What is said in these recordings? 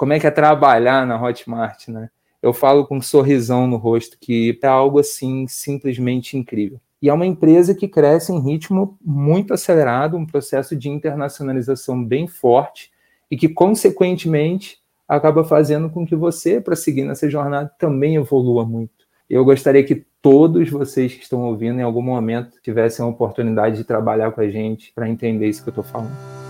como é que é trabalhar na Hotmart, né? Eu falo com um sorrisão no rosto que é algo assim simplesmente incrível. E é uma empresa que cresce em ritmo muito acelerado, um processo de internacionalização bem forte e que, consequentemente, acaba fazendo com que você, para seguir nessa jornada, também evolua muito. Eu gostaria que todos vocês que estão ouvindo, em algum momento, tivessem a oportunidade de trabalhar com a gente para entender isso que eu estou falando.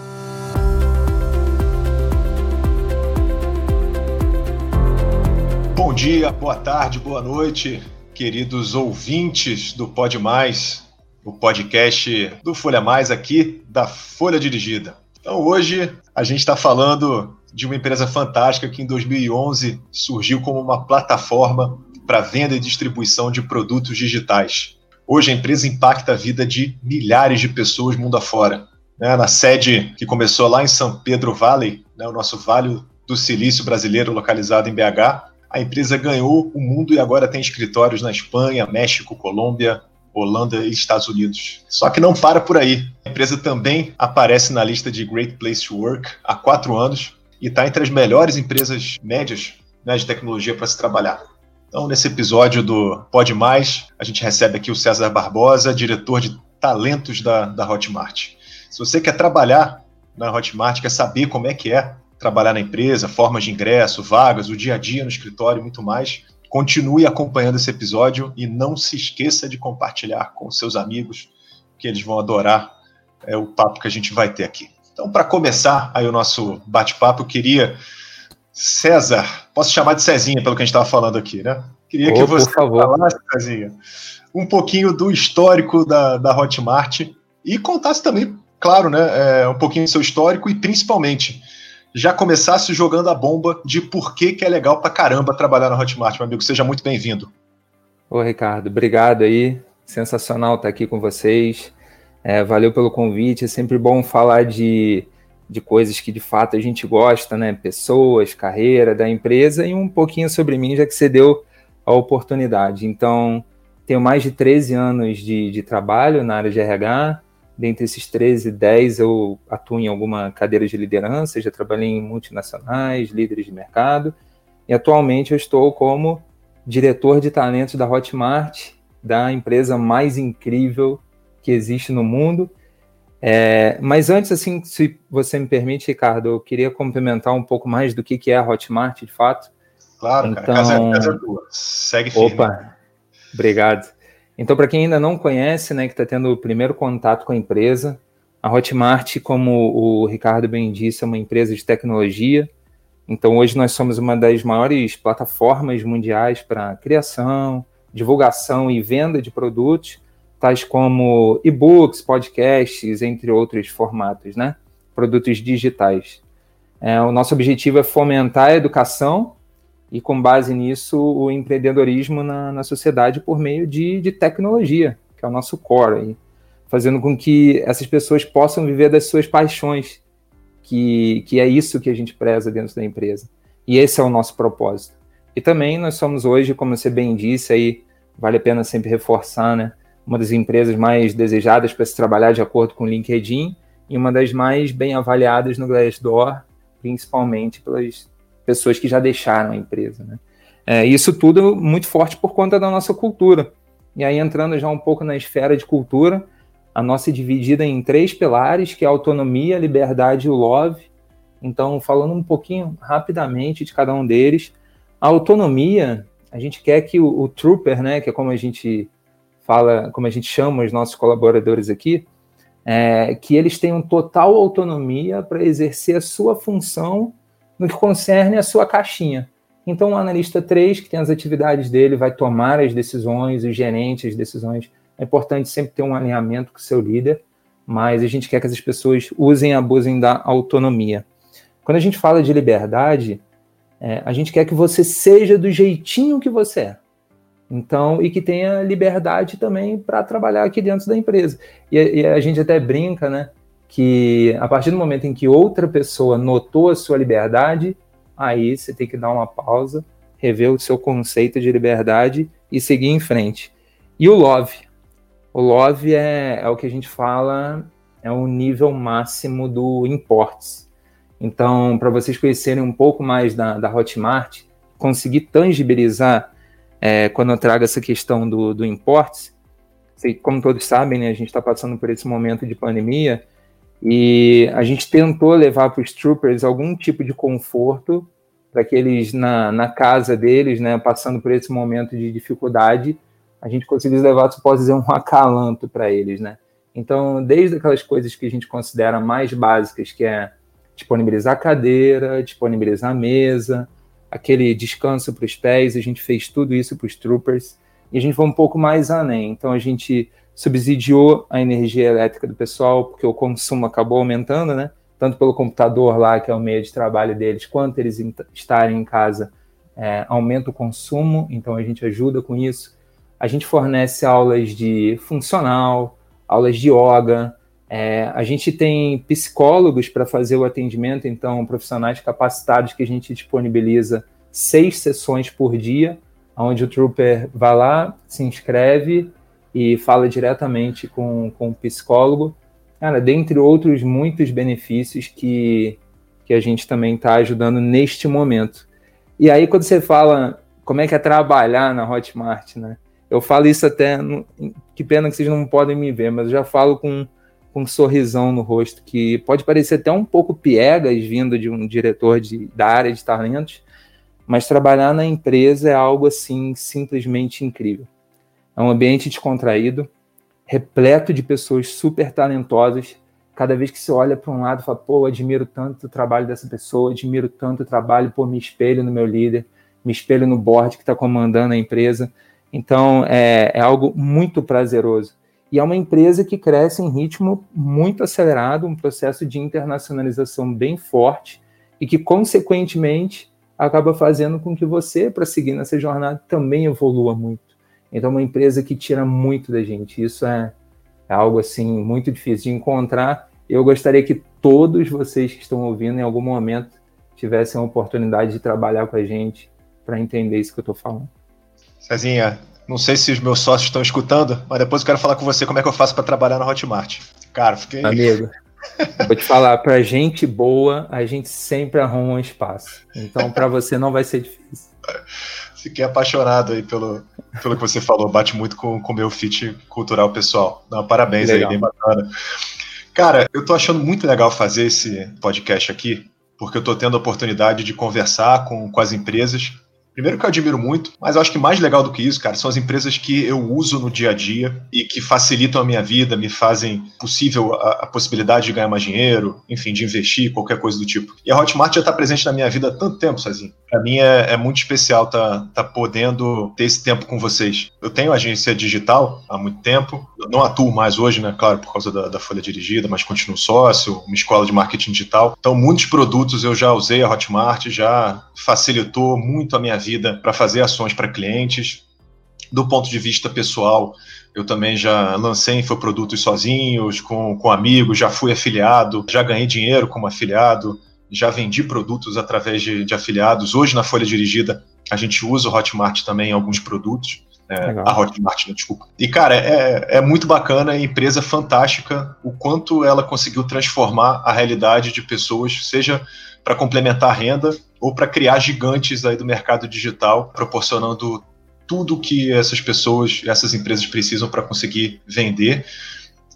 Bom dia, boa tarde, boa noite queridos ouvintes do Pode Mais, o podcast do Folha Mais aqui da Folha Dirigida. Então hoje a gente está falando de uma empresa fantástica que em 2011 surgiu como uma plataforma para venda e distribuição de produtos digitais. Hoje a empresa impacta a vida de milhares de pessoas mundo afora. Né? Na sede que começou lá em São Pedro Valley, né? o nosso Vale do Silício brasileiro localizado em BH, a empresa ganhou o mundo e agora tem escritórios na Espanha, México, Colômbia, Holanda e Estados Unidos. Só que não para por aí. A empresa também aparece na lista de Great Place to Work há quatro anos e está entre as melhores empresas médias né, de tecnologia para se trabalhar. Então, nesse episódio do Pode Mais, a gente recebe aqui o César Barbosa, diretor de talentos da, da Hotmart. Se você quer trabalhar na Hotmart, quer saber como é que é trabalhar na empresa, formas de ingresso, vagas, o dia a dia no escritório e muito mais. Continue acompanhando esse episódio e não se esqueça de compartilhar com seus amigos, que eles vão adorar é, o papo que a gente vai ter aqui. Então, para começar aí o nosso bate-papo, eu queria César, posso chamar de Cezinha pelo que a gente estava falando aqui, né? Queria oh, que você falasse, Cezinha, um pouquinho do histórico da, da Hotmart e contasse também, claro, né, é, um pouquinho do seu histórico e principalmente já começasse jogando a bomba de por que, que é legal pra caramba trabalhar na Hotmart, meu amigo. Seja muito bem-vindo. Ô, Ricardo, obrigado aí. Sensacional estar aqui com vocês. É, valeu pelo convite. É sempre bom falar de, de coisas que de fato a gente gosta, né? Pessoas, carreira da empresa e um pouquinho sobre mim, já que você deu a oportunidade. Então, tenho mais de 13 anos de, de trabalho na área de RH dentre esses 13, 10 eu atuo em alguma cadeira de liderança, já trabalhei em multinacionais, líderes de mercado, e atualmente eu estou como diretor de talentos da Hotmart, da empresa mais incrível que existe no mundo. É, mas antes, assim, se você me permite, Ricardo, eu queria complementar um pouco mais do que, que é a Hotmart, de fato. Claro, então... cara, casa, é, casa é tua. Segue firme. Opa, obrigado. Então, para quem ainda não conhece, né, que está tendo o primeiro contato com a empresa, a Hotmart, como o Ricardo bem disse, é uma empresa de tecnologia. Então, hoje nós somos uma das maiores plataformas mundiais para criação, divulgação e venda de produtos, tais como e-books, podcasts, entre outros formatos, né? Produtos digitais. É, o nosso objetivo é fomentar a educação e, com base nisso, o empreendedorismo na, na sociedade por meio de, de tecnologia, que é o nosso core, aí, fazendo com que essas pessoas possam viver das suas paixões, que, que é isso que a gente preza dentro da empresa. E esse é o nosso propósito. E também nós somos hoje, como você bem disse, aí vale a pena sempre reforçar, né? Uma das empresas mais desejadas para se trabalhar de acordo com o LinkedIn e uma das mais bem avaliadas no Glassdoor, principalmente pelas pessoas que já deixaram a empresa. Né? É, isso tudo muito forte por conta da nossa cultura. E aí, entrando já um pouco na esfera de cultura, a nossa é dividida em três pilares, que é a autonomia, a liberdade e o love. Então, falando um pouquinho rapidamente de cada um deles, a autonomia, a gente quer que o, o trooper, né, que é como a gente fala, como a gente chama os nossos colaboradores aqui, é, que eles tenham total autonomia para exercer a sua função no que concerne a sua caixinha. Então, o analista 3, que tem as atividades dele, vai tomar as decisões, o gerente as decisões. É importante sempre ter um alinhamento com o seu líder, mas a gente quer que essas pessoas usem e abusem da autonomia. Quando a gente fala de liberdade, é, a gente quer que você seja do jeitinho que você é. Então, e que tenha liberdade também para trabalhar aqui dentro da empresa. E, e, a gente até brinca, né? Que a partir do momento em que outra pessoa notou a sua liberdade, aí você tem que dar uma pausa, rever o seu conceito de liberdade e seguir em frente. E o love? O love é, é o que a gente fala, é o nível máximo do imports. Então, para vocês conhecerem um pouco mais da, da Hotmart, conseguir tangibilizar é, quando eu trago essa questão do, do importes, como todos sabem, né, a gente está passando por esse momento de pandemia e a gente tentou levar para os troopers algum tipo de conforto para que eles, na, na casa deles, né, passando por esse momento de dificuldade, a gente conseguisse levar, se posso dizer, um acalanto para eles, né? Então, desde aquelas coisas que a gente considera mais básicas, que é disponibilizar cadeira, disponibilizar mesa, aquele descanso para os pés, a gente fez tudo isso para os troopers e a gente foi um pouco mais além. Então a gente subsidiou a energia elétrica do pessoal, porque o consumo acabou aumentando, né? Tanto pelo computador lá, que é o meio de trabalho deles, quanto eles estarem em casa, é, aumenta o consumo, então a gente ajuda com isso. A gente fornece aulas de funcional, aulas de yoga, é, a gente tem psicólogos para fazer o atendimento, então profissionais capacitados que a gente disponibiliza seis sessões por dia, onde o trooper vai lá, se inscreve e fala diretamente com, com o psicólogo. Cara, dentre outros muitos benefícios que, que a gente também está ajudando neste momento. E aí, quando você fala como é que é trabalhar na Hotmart, né? Eu falo isso até. Que pena que vocês não podem me ver, mas eu já falo com com um sorrisão no rosto, que pode parecer até um pouco piegas vindo de um diretor de, da área de talentos, mas trabalhar na empresa é algo assim simplesmente incrível. É um ambiente descontraído, repleto de pessoas super talentosas. Cada vez que você olha para um lado, fala, pô, admiro tanto o trabalho dessa pessoa, admiro tanto o trabalho, pô, me espelho no meu líder, me espelho no board que está comandando a empresa. Então, é, é algo muito prazeroso. E é uma empresa que cresce em ritmo muito acelerado, um processo de internacionalização bem forte e que, consequentemente, acaba fazendo com que você, para seguir nessa jornada, também evolua muito. Então, é uma empresa que tira muito da gente. Isso é, é algo assim muito difícil de encontrar. Eu gostaria que todos vocês que estão ouvindo, em algum momento, tivessem a oportunidade de trabalhar com a gente para entender isso que eu estou falando. Cezinha, não sei se os meus sócios estão escutando, mas depois eu quero falar com você como é que eu faço para trabalhar na Hotmart. Cara, fiquei. Amigo, vou te falar, para gente boa, a gente sempre arruma um espaço. Então, para você não vai ser difícil. Fiquei apaixonado aí pelo, pelo que você falou, bate muito com o meu fit cultural pessoal. Não, parabéns legal. aí, bem bacana. Cara, eu tô achando muito legal fazer esse podcast aqui, porque eu tô tendo a oportunidade de conversar com, com as empresas Primeiro que eu admiro muito, mas eu acho que mais legal do que isso, cara, são as empresas que eu uso no dia a dia e que facilitam a minha vida, me fazem possível a, a possibilidade de ganhar mais dinheiro, enfim, de investir, qualquer coisa do tipo. E a Hotmart já está presente na minha vida há tanto tempo, sozinho. Para mim é, é, muito especial tá, tá podendo ter esse tempo com vocês. Eu tenho agência digital há muito tempo, não atuo mais hoje, né, claro, por causa da, da folha dirigida, mas continuo sócio, uma escola de marketing digital. Então, muitos produtos eu já usei a Hotmart, já facilitou muito a minha vida para fazer ações para clientes. Do ponto de vista pessoal, eu também já lancei infoprodutos sozinhos, com, com amigos, já fui afiliado, já ganhei dinheiro como afiliado, já vendi produtos através de, de afiliados. Hoje, na Folha Dirigida, a gente usa o Hotmart também em alguns produtos. É, a Hotmart, né, desculpa. E, cara, é, é muito bacana, é empresa fantástica, o quanto ela conseguiu transformar a realidade de pessoas, seja para complementar a renda ou para criar gigantes aí do mercado digital, proporcionando tudo que essas pessoas, essas empresas precisam para conseguir vender.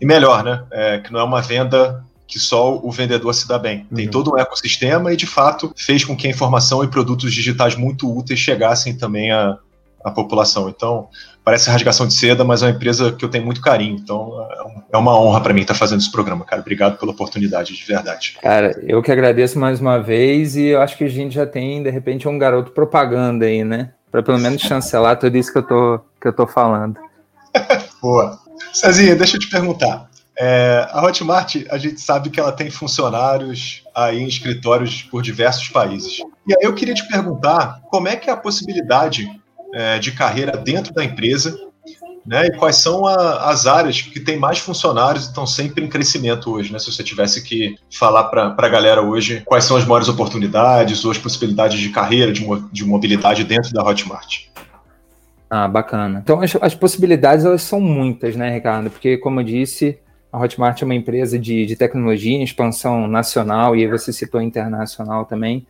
E melhor, né? É, que não é uma venda que só o vendedor se dá bem. Tem uhum. todo um ecossistema e, de fato, fez com que a informação e produtos digitais muito úteis chegassem também à, à população. Então, parece rasgação de seda, mas é uma empresa que eu tenho muito carinho. Então, é uma honra para mim estar fazendo esse programa, cara. Obrigado pela oportunidade, de verdade. Cara, eu que agradeço mais uma vez e eu acho que a gente já tem, de repente, um garoto propaganda aí, né? Para pelo menos chancelar tudo isso que eu tô, que eu tô falando. Boa. Cezinha, deixa eu te perguntar. É, a Hotmart, a gente sabe que ela tem funcionários aí em escritórios por diversos países. E aí eu queria te perguntar como é que é a possibilidade é, de carreira dentro da empresa, né? E quais são a, as áreas que têm mais funcionários e estão sempre em crescimento hoje, né? Se você tivesse que falar para a galera hoje quais são as maiores oportunidades ou as possibilidades de carreira, de, de mobilidade dentro da Hotmart. Ah, bacana. Então, as, as possibilidades elas são muitas, né, Ricardo? Porque, como eu disse, A Hotmart é uma empresa de, de tecnologia em expansão nacional e você citou internacional também.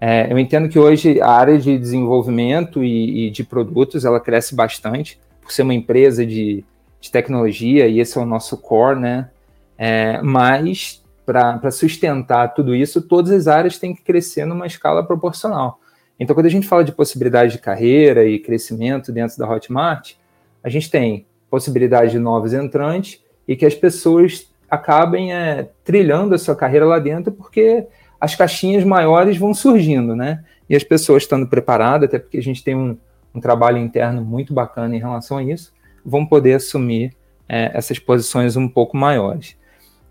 É, eu entendo que hoje a área de desenvolvimento e, e, de produtos ela cresce bastante por ser uma empresa de, de tecnologia e esse é o nosso core, né? É, mas para sustentar tudo isso, todas as áreas têm que crescer numa escala proporcional. Então, quando a gente fala de possibilidade de carreira e crescimento dentro da Hotmart, a gente tem possibilidade de novos entrantes e que as pessoas acabem é, trilhando a sua carreira lá dentro, porque as caixinhas maiores vão surgindo, né? E as pessoas estando preparadas, até porque a gente tem um, um trabalho interno muito bacana em relação a isso, vão poder assumir é, essas posições um pouco maiores.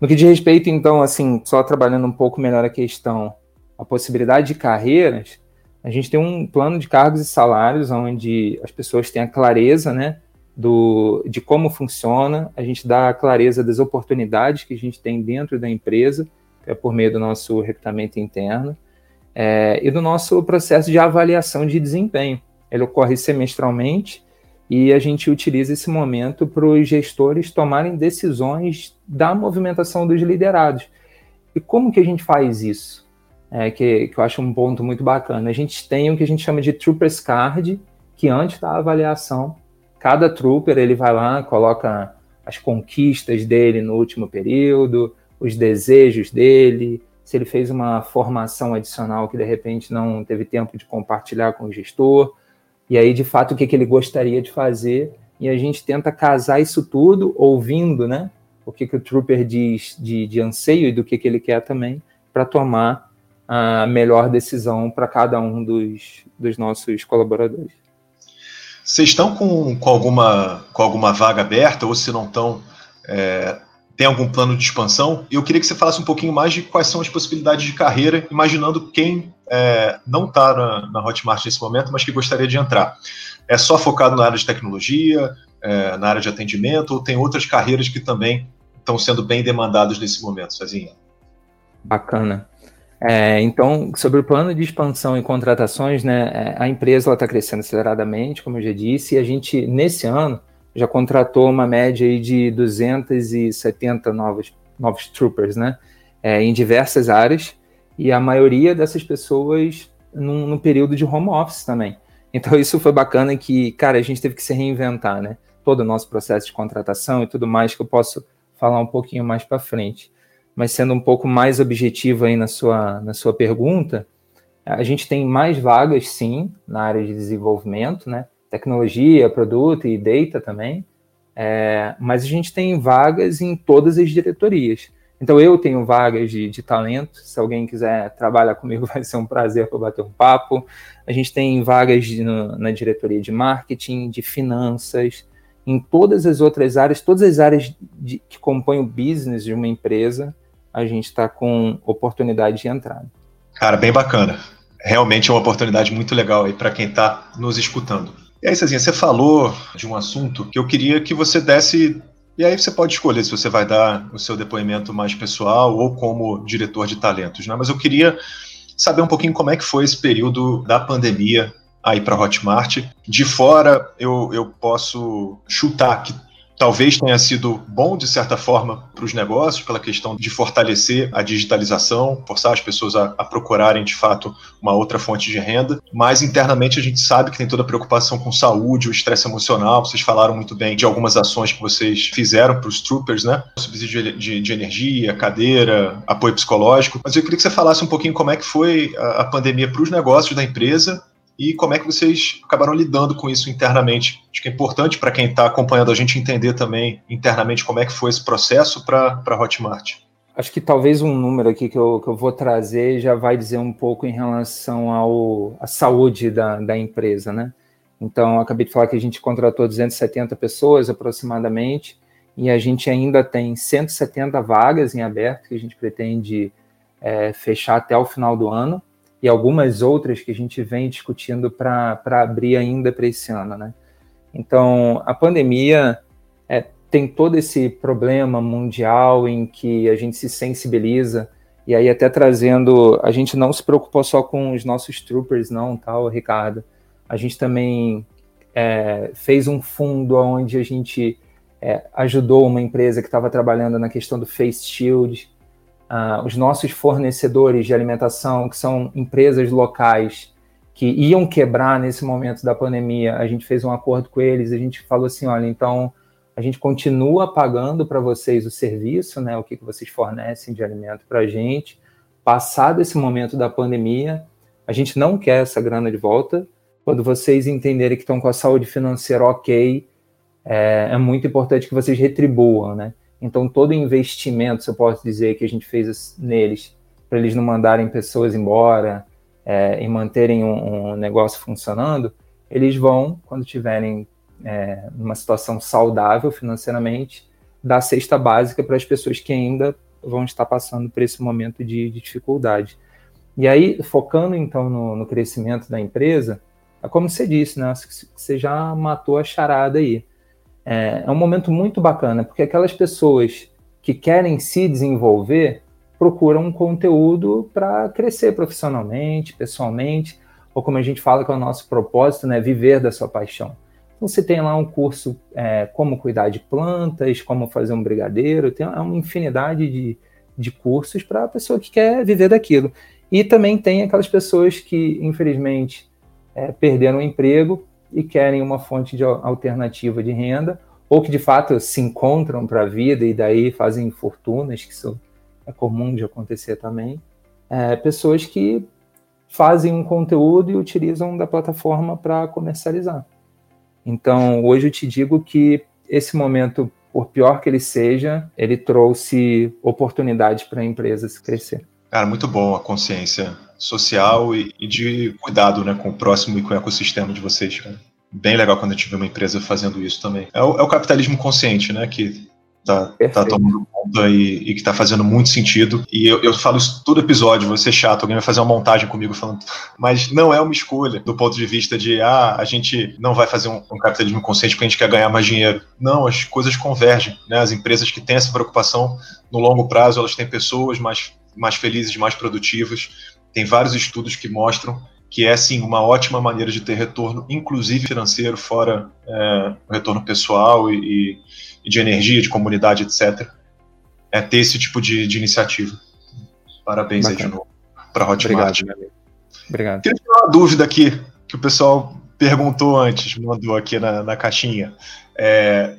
No que diz respeito, então, assim, só trabalhando um pouco melhor a questão, a possibilidade de carreiras, a gente tem um plano de cargos e salários onde as pessoas têm a clareza, né, do, de como funciona, a gente dá a clareza das oportunidades que a gente tem dentro da empresa, é por meio do nosso recrutamento interno, é, e do nosso processo de avaliação de desempenho. Ele ocorre semestralmente e a gente utiliza esse momento para os gestores tomarem decisões da movimentação dos liderados. E como que a gente faz isso? É, que, que eu acho um ponto muito bacana. A gente tem o que a gente chama de Troopers Card, que antes da avaliação, cada trooper ele vai lá, coloca as conquistas dele no último período, os desejos dele, se ele fez uma formação adicional que de repente não teve tempo de compartilhar com o gestor, e aí de fato o que, que ele gostaria de fazer, e a gente tenta casar isso tudo, ouvindo, né? O que, que o trooper diz de, de anseio e do que, que ele quer também, para tomar a melhor decisão para cada um dos, dos nossos colaboradores. Vocês estão com, com, alguma, com alguma vaga aberta, ou se não estão, é, tem algum plano de expansão? Eu queria que você falasse um pouquinho mais de quais são as possibilidades de carreira, imaginando quem é, não está na, na, Hotmart nesse momento, mas que gostaria de entrar. É só focado na área de tecnologia, é, na área de atendimento, ou tem outras carreiras que também estão sendo bem demandadas nesse momento, Cezinha? Bacana. É, então, sobre o plano de expansão e contratações, né, é, a empresa está crescendo aceleradamente, como eu já disse, e a gente, nesse ano, já contratou uma média aí de 270 novos, novos troopers, né? É, em diversas áreas, e a maioria dessas pessoas num, num, período de home office também. Então isso foi bacana que, cara, a gente teve que se reinventar, né? Todo o nosso processo de contratação e tudo mais que eu posso falar um pouquinho mais para frente. Mas sendo um pouco mais objetivo aí na sua, na sua pergunta, a gente tem mais vagas, sim, na área de desenvolvimento, né? Tecnologia, produto e data também, é, mas a gente tem vagas em todas as diretorias. Então eu tenho vagas de, de talento, se alguém quiser trabalhar comigo vai ser um prazer para bater um papo. A gente tem vagas de, no, na diretoria de marketing, de finanças, em todas as outras áreas, todas as áreas de, que compõem o business de uma empresa, a gente está com oportunidade de entrada. Cara, bem bacana. Realmente é uma oportunidade muito legal aí para quem está nos escutando. E aí, Cezinha, você falou de um assunto que eu queria que você desse. E aí você pode escolher se você vai dar o seu depoimento mais pessoal ou como diretor de talentos, né? Mas eu queria saber um pouquinho como é que foi esse período da pandemia aí para Hotmart. De fora, eu, eu posso chutar que talvez tenha sido bom, de certa forma, para os negócios, pela questão de fortalecer a digitalização, forçar as pessoas a, a, procurarem, de fato, uma outra fonte de renda. Mas internamente a gente sabe que tem toda a preocupação com saúde, o estresse emocional. Vocês falaram muito bem de algumas ações que vocês fizeram para os troopers, né? Subsídio de, de, de, energia, cadeira, apoio psicológico. Mas eu queria que você falasse um pouquinho como é que foi a, a pandemia para os negócios da empresa e como é que vocês acabaram lidando com isso internamente. Acho que é importante para quem está acompanhando a gente entender também internamente como é que foi esse processo para a Hotmart. Acho que talvez um número aqui que eu, que eu vou trazer já vai dizer um pouco em relação ao, à saúde da, da empresa, né? Então, acabei de falar que a gente contratou 270 pessoas aproximadamente, e a gente ainda tem 170 vagas em aberto que a gente pretende é, fechar até o final do ano e algumas outras que a gente vem discutindo para abrir ainda para esse ano, né? Então, a pandemia é, tem todo esse problema mundial em que a gente se sensibiliza, e aí até trazendo, a gente não se preocupou só com os nossos troopers, não, tal, Ricardo. A gente também é, fez um fundo onde a gente é, ajudou uma empresa que estava trabalhando na questão do face shield. Uh, os nossos fornecedores de alimentação, que são empresas locais que iam quebrar nesse momento da pandemia, a gente fez um acordo com eles, a gente falou assim, olha, então a gente continua pagando para vocês o serviço, né, o que, que vocês fornecem de alimento para a gente. Passado esse momento da pandemia, a gente não quer essa grana de volta. Quando vocês entenderem que estão com a saúde financeira ok, é, é muito importante que vocês retribuam, né? Então, todo investimento, se eu posso dizer, que a gente fez neles, para eles não mandarem pessoas embora é, e manterem um, um, negócio funcionando, eles vão, quando tiverem é, numa situação saudável financeiramente, dar cesta básica para as pessoas que ainda vão estar passando por esse momento de, de dificuldade. E aí, focando então no, no, crescimento da empresa, é como você disse, né? Você já matou a charada aí é, é um momento muito bacana, porque aquelas pessoas que querem se desenvolver procuram um conteúdo para crescer profissionalmente, pessoalmente, ou como a gente fala que é o nosso propósito, né, viver da sua paixão. Então você tem lá um curso é, como cuidar de plantas, como fazer um brigadeiro, tem uma infinidade de, de cursos para a pessoa que quer viver daquilo. E também tem aquelas pessoas que, infelizmente, é, perderam o emprego e querem uma fonte de alternativa de renda, ou que de fato se encontram para a vida e daí fazem fortunas, que isso é comum de acontecer também. É, pessoas que fazem um conteúdo e utilizam da plataforma para comercializar. Então, hoje eu te digo que esse momento, por pior que ele seja, ele trouxe oportunidades para empresas crescer. Cara, muito bom a consciência social e, e, de cuidado né, com o próximo e com o ecossistema de vocês. Cara. Bem legal quando gente vê uma empresa fazendo isso também. É o, é o capitalismo consciente, né? Que tá, tá tomando conta e, e, que tá fazendo muito sentido. E eu, eu falo isso todo episódio, vou ser chato, alguém vai fazer uma montagem comigo falando. Mas não é uma escolha do ponto de vista de, ah, a gente não vai fazer um, um capitalismo consciente porque a gente quer ganhar mais dinheiro. Não, as coisas convergem. Né? As empresas que têm essa preocupação no longo prazo, elas têm pessoas mais, mais felizes, mais produtivas tem vários estudos que mostram que é sim uma ótima maneira de ter retorno, inclusive financeiro, fora é, o retorno pessoal e, e, de energia, de comunidade, etc. É ter esse tipo de, de iniciativa. Parabéns Bacana. aí de novo para a Hotmart. Obrigado. Obrigado. Queria tirar uma dúvida aqui que o pessoal perguntou antes, mandou aqui na, na caixinha. É,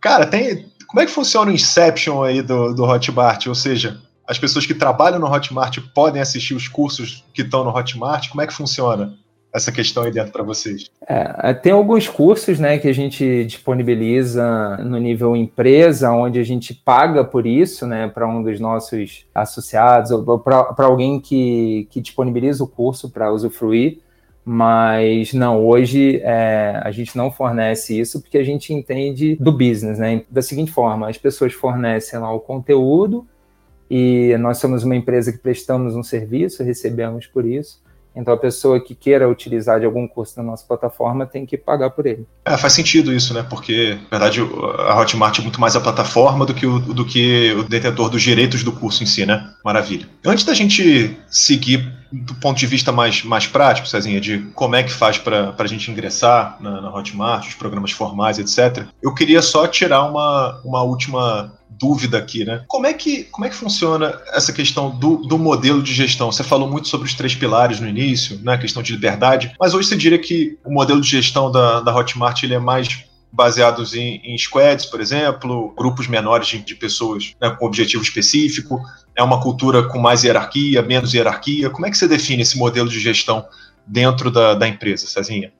cara, tem, como é que funciona o Inception aí do, do Hotmart? Ou seja, as pessoas que trabalham no Hotmart podem assistir os cursos que estão no Hotmart? Como é que funciona essa questão aí dentro para vocês? É, tem alguns cursos né, que a gente disponibiliza no nível empresa, onde a gente paga por isso né, para um dos nossos associados, ou para alguém que, que disponibiliza o curso para usufruir. Mas não, hoje é, a gente não fornece isso porque a gente entende do business, né? Da seguinte forma, as pessoas fornecem lá o conteúdo, e nós somos uma empresa que prestamos um serviço, recebemos por isso. Então a pessoa que queira utilizar de algum curso da nossa plataforma tem que pagar por ele. É, faz sentido isso, né? Porque, na verdade, a Hotmart é muito mais a plataforma do que o, do que o detentor dos direitos do curso em si, né? Maravilha. Antes da gente seguir do ponto de vista mais, mais prático, Cezinha, de como é que faz para a gente ingressar na, na Hotmart, os programas formais, etc., eu queria só tirar uma, uma última dúvida aqui, né? Como é que, como é que funciona essa questão do, do modelo de gestão? Você falou muito sobre os três pilares no início, né? A questão de liberdade, mas hoje você diria que o modelo de gestão da, da Hotmart ele é mais baseados em, em squads, por exemplo, grupos menores de, de pessoas né, com objetivo específico, é uma cultura com mais hierarquia, menos hierarquia. Como é que você define esse modelo de gestão dentro da, da empresa, Cezinha?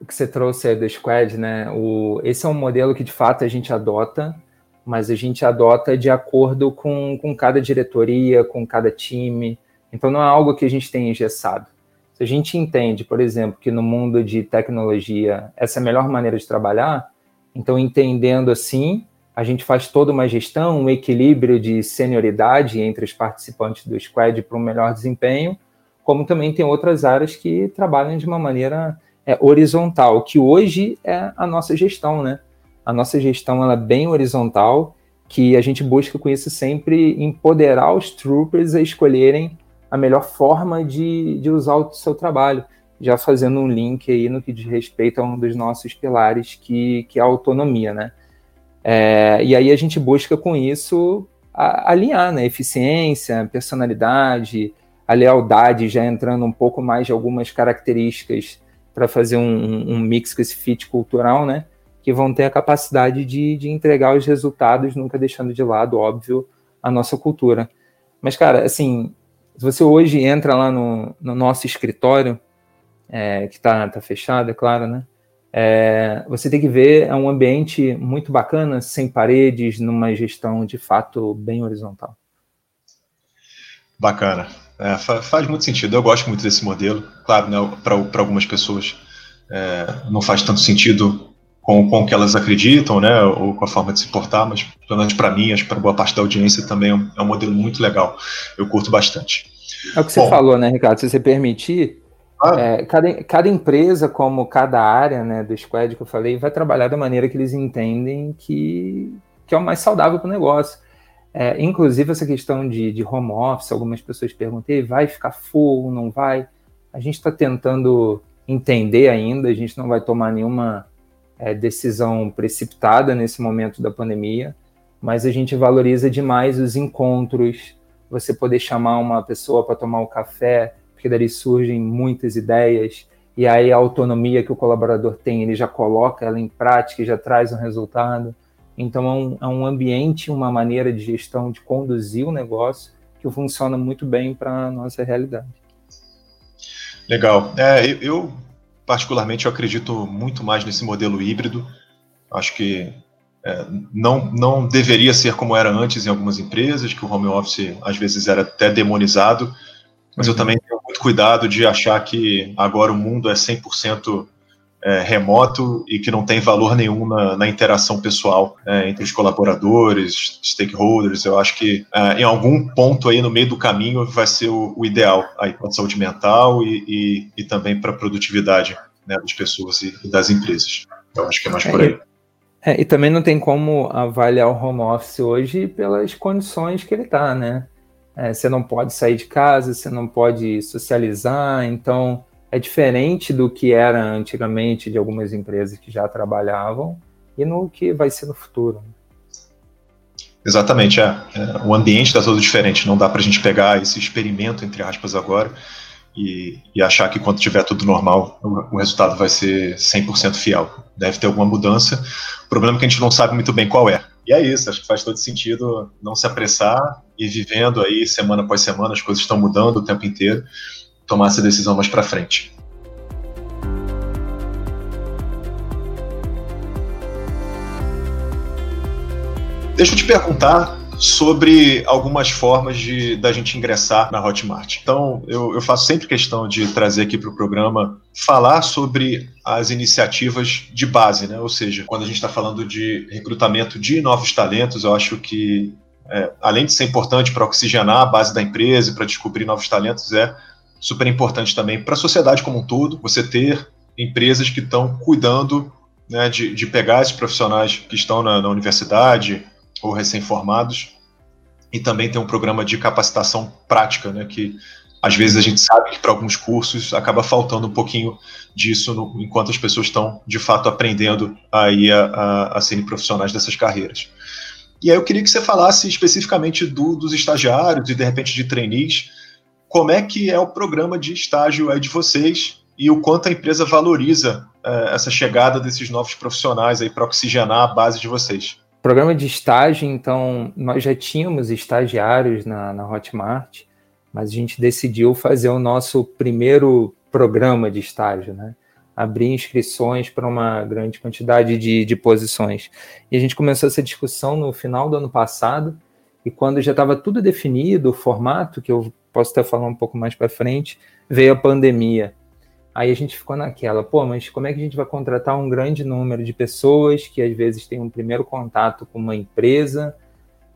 O que você trouxe aí do squad, né? O, esse é um modelo que de fato a gente adota mas a gente adota de acordo com, com cada diretoria, com cada time. Então não é algo que a gente tem engessado. Se a gente entende, por exemplo, que no mundo de tecnologia essa é a melhor maneira de trabalhar, então entendendo assim, a gente faz toda uma gestão, um equilíbrio de senioridade entre os participantes do squad para um melhor desempenho, como também tem outras áreas que trabalham de uma maneira é, horizontal, que hoje é a nossa gestão, né? A nossa gestão ela é bem horizontal, que a gente busca com isso sempre empoderar os troopers a escolherem a melhor forma de, de usar o seu trabalho, já fazendo um link aí no que diz respeito a um dos nossos pilares, que, que é a autonomia, né? É, e aí a gente busca com isso a, alinhar, né? Eficiência, personalidade, a lealdade, já entrando um pouco mais de algumas características para fazer um, um, mix com esse fit cultural, né? Que vão ter a capacidade de, de entregar os resultados, nunca deixando de lado, óbvio, a nossa cultura. Mas, cara, assim, se você hoje entra lá no, no nosso escritório, é, que está tá fechado, é claro, né? É, você tem que ver, é um ambiente muito bacana, sem paredes, numa gestão de fato bem horizontal. Bacana. É, faz muito sentido. Eu gosto muito desse modelo. Claro, né, para algumas pessoas é, não faz tanto sentido com, com o que elas acreditam, né, ou com a forma de se portar, mas pelo menos para mim, acho que para boa parte da audiência também é um, é um, modelo muito legal. Eu curto bastante. É o que você Bom, falou, né, Ricardo? Se você permitir, ah. É, cada, cada empresa, como cada área né, do squad que eu falei, vai trabalhar da maneira que eles entendem que, que é o mais saudável para o negócio. É, inclusive, essa questão de, de home office, algumas pessoas perguntam, vai ficar full, não vai? A gente está tentando entender ainda, a gente não vai tomar nenhuma é, decisão precipitada nesse momento da pandemia, mas a gente valoriza demais os encontros, você poder chamar uma pessoa para tomar um café, porque dali surgem muitas ideias, e aí a autonomia que o colaborador tem, ele já coloca ela em prática e já traz um resultado. Então é um, é um ambiente, uma maneira de gestão, de conduzir o negócio que funciona muito bem para a nossa realidade. Legal. É, eu, particularmente, eu acredito muito mais nesse modelo híbrido. Acho que é, não, não deveria ser como era antes em algumas empresas, que o home office às vezes era até demonizado, mas eu uhum. também tenho muito cuidado de achar que agora o mundo é 100% é, remoto e que não tem valor nenhum na, na interação pessoal é, entre os colaboradores, stakeholders. Eu acho que é, em algum ponto aí no meio do caminho vai ser o, o ideal aí para a saúde mental e, e, e também para a produtividade né, das pessoas e, e, das empresas. Eu acho que é mais por aí. É, e também não tem como avaliar o home office hoje pelas condições que ele está, né? É, você não pode sair de casa, você não pode socializar, então é diferente do que era antigamente de algumas empresas que já trabalhavam e no que vai ser no futuro. Exatamente, é. é o ambiente está todo diferente, não dá para a gente pegar esse experimento, entre aspas, agora e, e achar que quando tiver tudo normal, o, o resultado vai ser 100% fiel. Deve ter alguma mudança, o problema é que a gente não sabe muito bem qual é. E é isso, acho que faz todo sentido não se apressar e vivendo aí semana após semana, as coisas estão mudando o tempo inteiro, tomar essa decisão mais para frente. Deixa eu te perguntar sobre algumas formas de da gente ingressar na Hotmart. Então, eu, eu faço sempre questão de trazer aqui para o programa falar sobre as iniciativas de base, né? Ou seja, quando a gente está falando de recrutamento de novos talentos, eu acho que é, além de ser importante para oxigenar a base da empresa e para descobrir novos talentos, é super importante também para a sociedade como um todo, você ter empresas que estão cuidando né, de, de pegar esses profissionais que estão na, na universidade ou recém-formados, e também tem um programa de capacitação prática, né, que às vezes a gente sabe que para alguns cursos acaba faltando um pouquinho disso no, enquanto as pessoas estão de fato aprendendo aí a, a, a serem profissionais dessas carreiras. E aí eu queria que você falasse especificamente do, dos estagiários e de repente de trainees, como é que é o programa de estágio aí de vocês e o quanto a empresa valoriza eh, essa chegada desses novos profissionais aí para oxigenar a base de vocês. Programa de estágio, então, nós já tínhamos estagiários na, na Hotmart, mas a gente decidiu fazer o nosso primeiro programa de estágio, né? Abrir inscrições para uma grande quantidade de, de posições. E a gente começou essa discussão no final do ano passado, e quando já estava tudo definido, o formato, que eu posso até falar um pouco mais para frente, veio a pandemia. Aí a gente ficou naquela, pô, mas como é que a gente vai contratar um grande número de pessoas que às vezes têm um primeiro contato com uma empresa?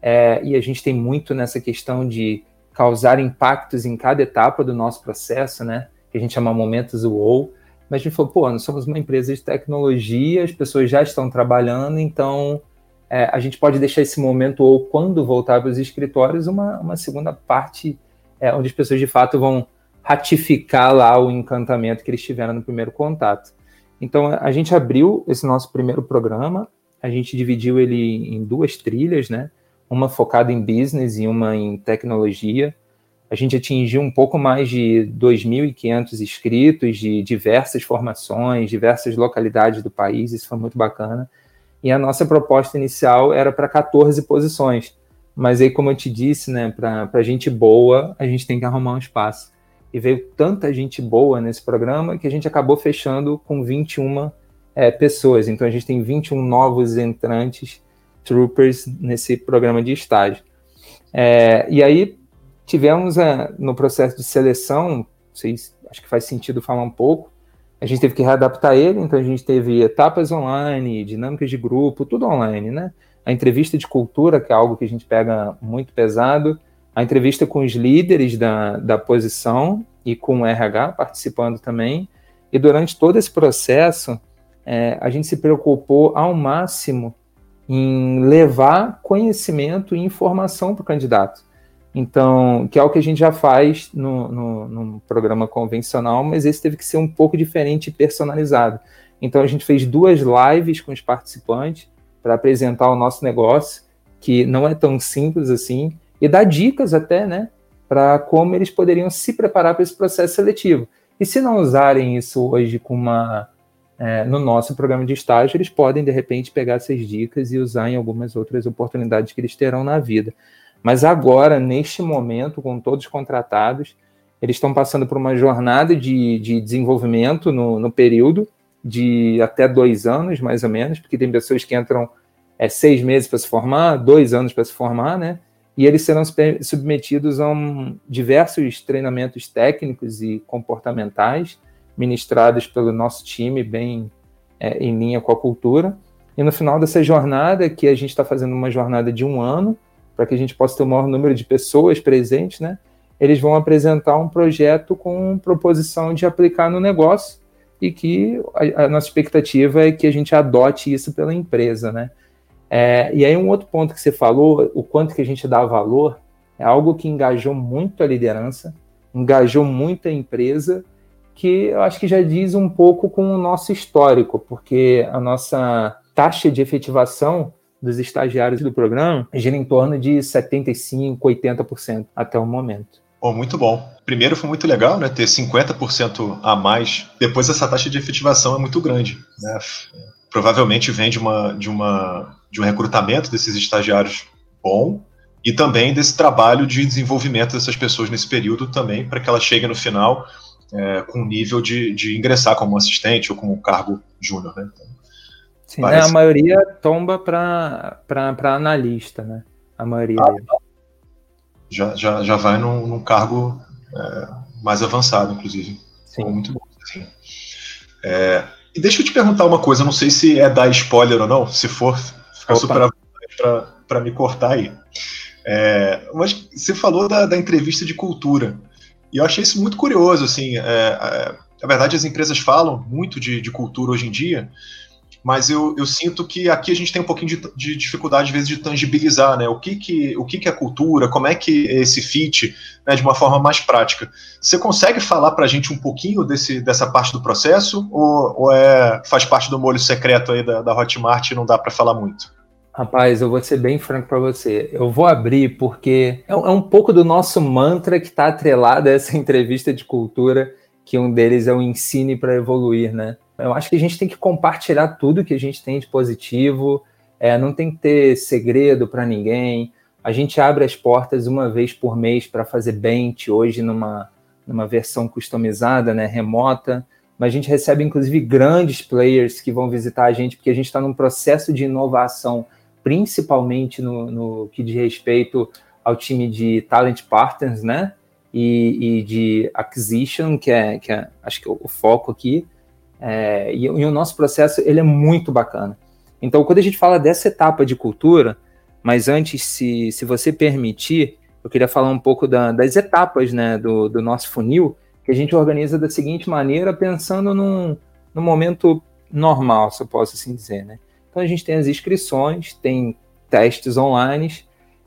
É, e a gente tem muito nessa questão de causar impactos em cada etapa do nosso processo, né? Que a gente chama momentos UOL. Mas a gente falou, pô, nós somos uma empresa de tecnologia, as pessoas já estão trabalhando, então é, a gente pode deixar esse momento ou quando voltar para os escritórios uma, uma segunda parte é, onde as pessoas de fato vão ratificar lá o encantamento que eles tiveram no primeiro contato. Então, a gente abriu esse nosso primeiro programa, a gente dividiu ele em duas trilhas, né? Uma focada em business e uma em tecnologia. A gente atingiu um pouco mais de 2.500 inscritos de diversas formações, diversas localidades do país, isso foi muito bacana. E a nossa proposta inicial era para 14 posições. Mas aí, como eu te disse, né, para gente boa, a gente tem que arrumar um espaço. E veio tanta gente boa nesse programa que a gente acabou fechando com 21 é, pessoas. Então a gente tem 21 novos entrantes, troopers, nesse programa de estágio. É, e aí tivemos é, no processo de seleção, vocês, acho que faz sentido falar um pouco, a gente teve que readaptar ele, então a gente teve etapas online, dinâmicas de grupo, tudo online, né? A entrevista de cultura, que é algo que a gente pega muito pesado, a entrevista com os líderes da, da posição e com o RH participando também. E durante todo esse processo, é, a gente se preocupou ao máximo em levar conhecimento e informação para o candidato. Então, que é o que a gente já faz no, no, no, programa convencional, mas esse teve que ser um pouco diferente e personalizado. Então, a gente fez duas lives com os participantes para apresentar o nosso negócio, que não é tão simples assim, e dar dicas até, né, para como eles poderiam se preparar para esse processo seletivo. E se não usarem isso hoje com uma é, no nosso programa de estágio, eles podem, de repente, pegar essas dicas e usar em algumas outras oportunidades que eles terão na vida. Mas agora, neste momento, com todos contratados, eles estão passando por uma jornada de, de desenvolvimento no, no, período de até dois anos, mais ou menos, porque tem pessoas que entram é, seis meses para se formar, dois anos para se formar, né? E eles serão submetidos a um, diversos treinamentos técnicos e comportamentais ministrados pelo nosso time, bem é, em linha com a cultura. E no final dessa jornada, que a gente está fazendo uma jornada de um ano, para que a gente possa ter o maior número de pessoas presentes, né? Eles vão apresentar um projeto com proposição de aplicar no negócio e que a, a nossa expectativa é que a gente adote isso pela empresa, né? É, e aí um outro ponto que você falou, o quanto que a gente dá valor, é algo que engajou muito a liderança, engajou muito a empresa, que eu acho que já diz um pouco com o nosso histórico, porque a nossa taxa de efetivação dos estagiários do programa gira em torno de 75%, 80% até o momento. Oh, muito bom. Primeiro foi muito legal, né? Ter 50% a mais. Depois essa taxa de efetivação é muito grande. Né? Provavelmente vem de, uma, de, uma, de um recrutamento desses estagiários bom e também desse trabalho de desenvolvimento dessas pessoas nesse período também, para que elas cheguem no final é, com nível de, de ingressar como assistente ou como cargo júnior. Né? Então, Sim, né, a maioria tomba para analista, né? A maioria ah, já, já, já vai num, num cargo é, mais avançado, inclusive. Sim. muito bom. Assim. É, e deixa eu te perguntar uma coisa, não sei se é dar spoiler ou não, se for, fica Opa. super para me cortar aí. É, mas você falou da, da, entrevista de cultura, e eu achei isso muito curioso, assim, é, é, na verdade as empresas falam muito de, de cultura hoje em dia, mas eu, eu, sinto que aqui a gente tem um pouquinho de, de, dificuldade, às vezes, de tangibilizar, né? O que, que, o que, que é cultura, como é que é esse fit, né, de uma forma mais prática. Você consegue falar para a gente um pouquinho desse, dessa parte do processo, ou, ou é, faz parte do molho secreto aí da, da Hotmart e não dá para falar muito? Rapaz, eu vou ser bem franco para você. Eu vou abrir porque é, é um pouco do nosso mantra que está atrelado a essa entrevista de cultura, que um deles é o ensine para evoluir, né? Eu acho que a gente tem que compartilhar tudo que a gente tem de positivo, é, não tem que ter segredo para ninguém. A gente abre as portas uma vez por mês para fazer bench, hoje numa, numa versão customizada, né, remota, mas a gente recebe inclusive grandes players que vão visitar a gente, porque a gente está num processo de inovação, principalmente no, no que diz respeito ao time de Talent Partners, né? E, e de Acquisition, que é, que é acho que é o foco aqui. É, e, e, o nosso processo ele é muito bacana. Então, quando a gente fala dessa etapa de cultura, mas antes, se, se você permitir, eu queria falar um pouco da, das etapas né, do, do nosso funil, que a gente organiza da seguinte maneira, pensando num, num momento normal, se eu posso assim dizer. Né? Então, a gente tem as inscrições, tem testes online,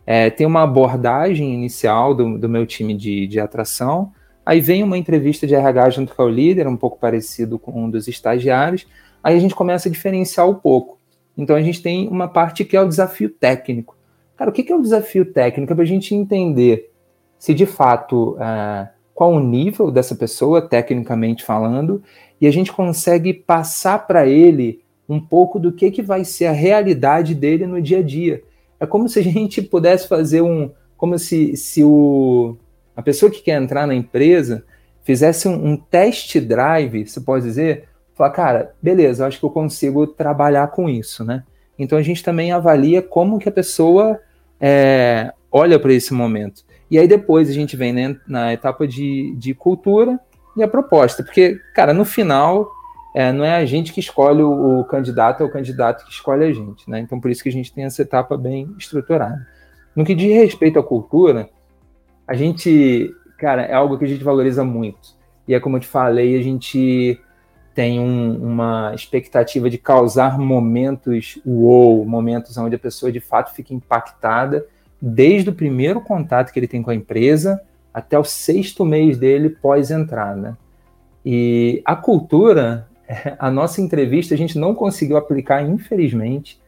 é, tem uma abordagem inicial do, do meu time de, de atração, Aí vem uma entrevista de RH junto com o líder, um pouco parecido com um dos estagiários. Aí a gente começa a diferenciar um pouco. Então a gente tem uma parte que é o desafio técnico. Cara, o que é o desafio técnico? É para a gente entender se de fato uh, qual o nível dessa pessoa, tecnicamente falando, e a gente consegue passar para ele um pouco do que, que vai ser a realidade dele no dia a dia. É como se a gente pudesse fazer um. Como se, se o, a pessoa que quer entrar na empresa fizesse um, um test drive, você pode dizer, falar, cara, beleza, acho que eu consigo trabalhar com isso, né? Então a gente também avalia como que a pessoa é, olha para esse momento. E aí depois a gente vem né, na etapa de, de cultura e a proposta, porque, cara, no final é, não é a gente que escolhe o, o, candidato, é o candidato que escolhe a gente, né? Então por isso que a gente tem essa etapa bem estruturada. No que diz respeito à cultura, a gente cara, é algo que a gente valoriza muito. E é como eu te falei, a gente tem um, uma expectativa de causar momentos wow, momentos onde a pessoa de fato fica impactada desde o primeiro contato que ele tem com a empresa até o sexto mês dele pós-entrada. E a cultura, a nossa entrevista a gente não conseguiu aplicar, infelizmente,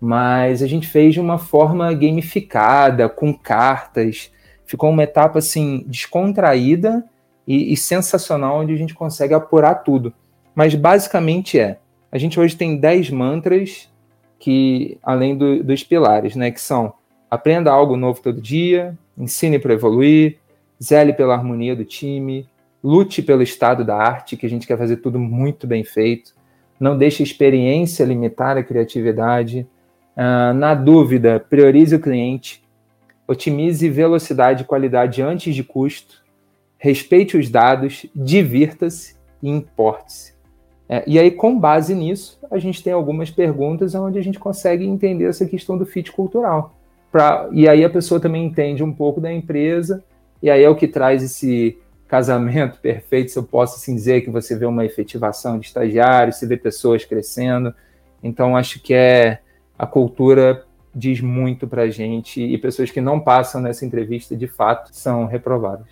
mas a gente fez de uma forma gamificada, com cartas, ficou uma etapa assim descontraída e, e, sensacional onde a gente consegue apurar tudo. Mas basicamente é, a gente hoje tem 10 mantras que além do, dos pilares, né, que são aprenda algo novo todo dia, ensine para evoluir, zele pela harmonia do time, lute pelo estado da arte, que a gente quer fazer tudo muito bem feito, não deixe a experiência limitar a criatividade, uh, na dúvida, priorize o cliente, Otimize velocidade e qualidade antes de custo. Respeite os dados, divirta-se e importe-se. É, e aí, com base nisso, a gente tem algumas perguntas onde a gente consegue entender essa questão do fit cultural. Pra, e aí a pessoa também entende um pouco da empresa, e aí é o que traz esse casamento perfeito, se eu posso assim dizer, que você vê uma efetivação de estagiários, você vê pessoas crescendo. Então, acho que é a cultura diz muito para a gente e pessoas que não passam nessa entrevista de fato são reprovadas.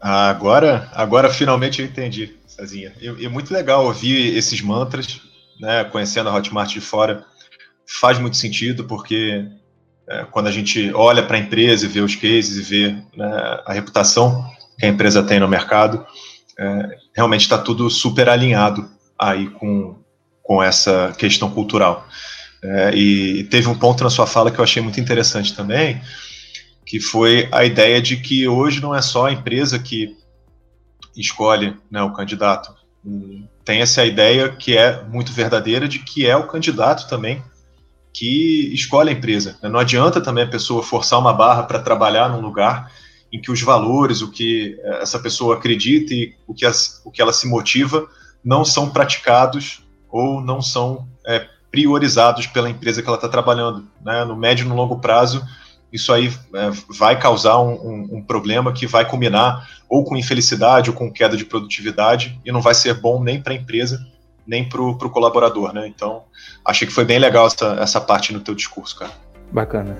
Agora, agora finalmente eu entendi, Cezinha. E, é muito legal ouvir esses mantras, né, conhecendo a Hotmart de fora, faz muito sentido porque é, quando a gente olha para a empresa e vê os cases e vê né, a reputação que a empresa tem no mercado, é, realmente está tudo super alinhado aí com, com essa questão cultural. É, e teve um ponto na sua fala que eu achei muito interessante também, que foi a ideia de que hoje não é só a empresa que escolhe né, o candidato. Tem essa ideia que é muito verdadeira de que é o candidato também que escolhe a empresa. Não adianta também a pessoa forçar uma barra para trabalhar num lugar em que os valores, o que essa pessoa acredita e o que, as, o que ela se motiva não são praticados ou não são é, priorizados pela empresa que ela está trabalhando. Né? No médio e no longo prazo, isso aí é, vai causar um, um, um, problema que vai combinar ou com infelicidade ou com queda de produtividade e não vai ser bom nem para a empresa nem para o colaborador, né? Então, achei que foi bem legal essa, essa parte no teu discurso, cara. Bacana.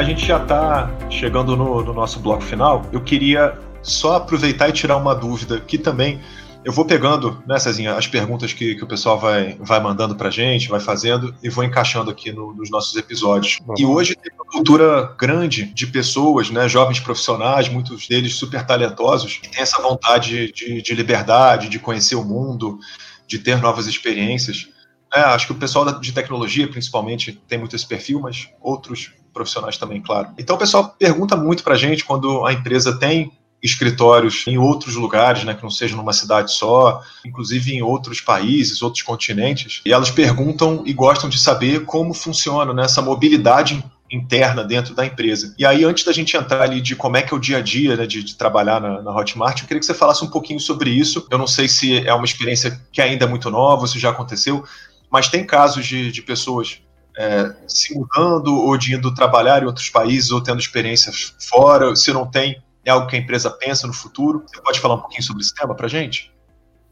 A gente já está chegando no, no, nosso bloco final. Eu queria só aproveitar e tirar uma dúvida que também eu vou pegando, né, Cezinha, as perguntas que, que o pessoal vai, vai mandando para gente, vai fazendo e vou encaixando aqui no, nos nossos episódios. Uhum. E hoje tem uma cultura grande de pessoas, né, jovens profissionais, muitos deles super talentosos, que têm essa vontade de, de liberdade, de conhecer o mundo, de ter novas experiências. É, acho que o pessoal de tecnologia, principalmente, tem muito esse perfil, mas outros profissionais também, claro. Então o pessoal pergunta muito para a gente quando a empresa tem escritórios em outros lugares, né, que não seja numa cidade só, inclusive em outros países, outros continentes, e elas perguntam e gostam de saber como funciona né, essa mobilidade interna dentro da empresa. E aí, antes da gente entrar ali de como é que é o dia a dia né, de, de, trabalhar na, na, Hotmart, eu queria que você falasse um pouquinho sobre isso. Eu não sei se é uma experiência que ainda é muito nova, se já aconteceu, mas tem casos de, de pessoas é, se mudando ou de indo trabalhar em outros países ou tendo experiências fora? Se não tem, é algo que a empresa pensa no futuro? Você pode falar um pouquinho sobre esse tema para gente?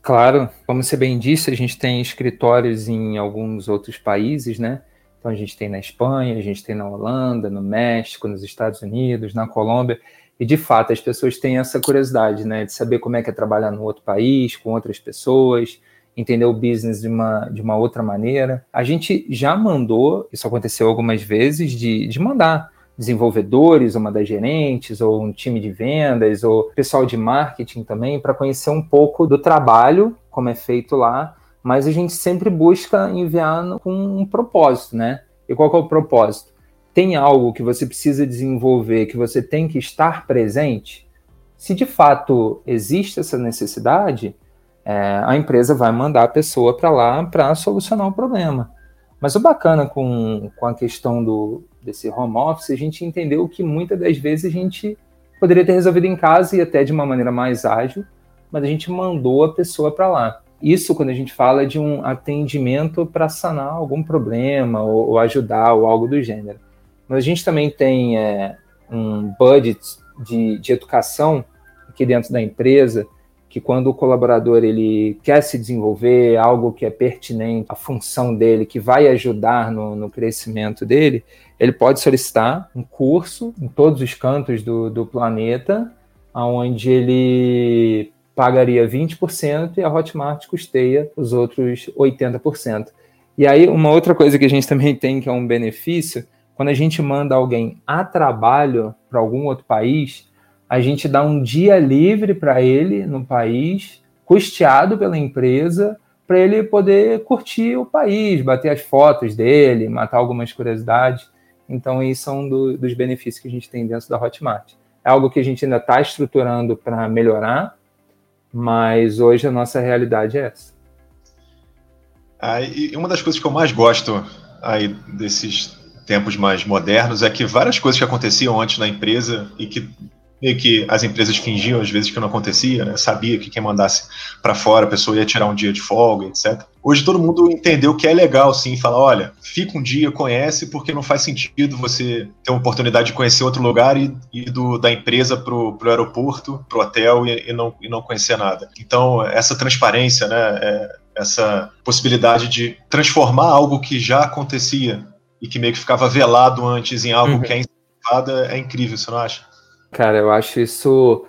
Claro, como você bem disse, a gente tem escritórios em alguns outros países, né? Então a gente tem na Espanha, a gente tem na Holanda, no México, nos Estados Unidos, na Colômbia. E de fato as pessoas têm essa curiosidade, né, de saber como é que é trabalhar no outro país, com outras pessoas, entender o business de uma, de uma outra maneira. A gente já mandou, isso aconteceu algumas vezes, de, de mandar desenvolvedores, uma das gerentes, ou um time de vendas, ou pessoal de marketing também, para conhecer um pouco do trabalho, como é feito lá, mas a gente sempre busca enviar com um propósito, né? E qual é o propósito? Tem algo que você precisa desenvolver, que você tem que estar presente? Se de fato existe essa necessidade, é, a empresa vai mandar a pessoa para lá para solucionar o problema. Mas o bacana com, com a questão do, desse home office, a gente entendeu que muitas das vezes a gente poderia ter resolvido em casa e até de uma maneira mais ágil, mas a gente mandou a pessoa para lá. Isso quando a gente fala de um atendimento para sanar algum problema ou, ou, ajudar ou algo do gênero. Mas a gente também tem é, um budget de, de educação aqui dentro da empresa que quando o colaborador ele quer se desenvolver, algo que é pertinente à função dele, que vai ajudar no, no crescimento dele, ele pode solicitar um curso em todos os cantos do, do planeta, onde ele pagaria 20% e a Hotmart custeia os outros 80%. E aí, uma outra coisa que a gente também tem que é um benefício, quando a gente manda alguém a trabalho para algum outro país, a gente dá um dia livre para ele no país, custeado pela empresa, para ele poder curtir o país, bater as fotos dele, matar algumas curiosidades. Então, isso são é do, dos benefícios que a gente tem dentro da Hotmart. É algo que a gente ainda está estruturando para melhorar, mas hoje a nossa realidade é essa. Ah, e uma das coisas que eu mais gosto aí desses tempos mais modernos é que várias coisas que aconteciam antes na empresa e que meio que as empresas fingiam às vezes que não acontecia, né? Sabia que quem mandasse para fora a pessoa ia tirar um dia de folga, etc. Hoje todo mundo entendeu que é legal sim falar, olha, fica um dia, conhece, porque não faz sentido você ter uma oportunidade de conhecer outro lugar e ir do, da empresa pro, pro aeroporto, pro hotel e, e, não, e não conhecer nada. Então essa transparência, né? É, essa possibilidade de transformar algo que já acontecia e que meio que ficava velado antes em algo uhum. que é incentivado é incrível, você não acha? Cara, eu acho isso.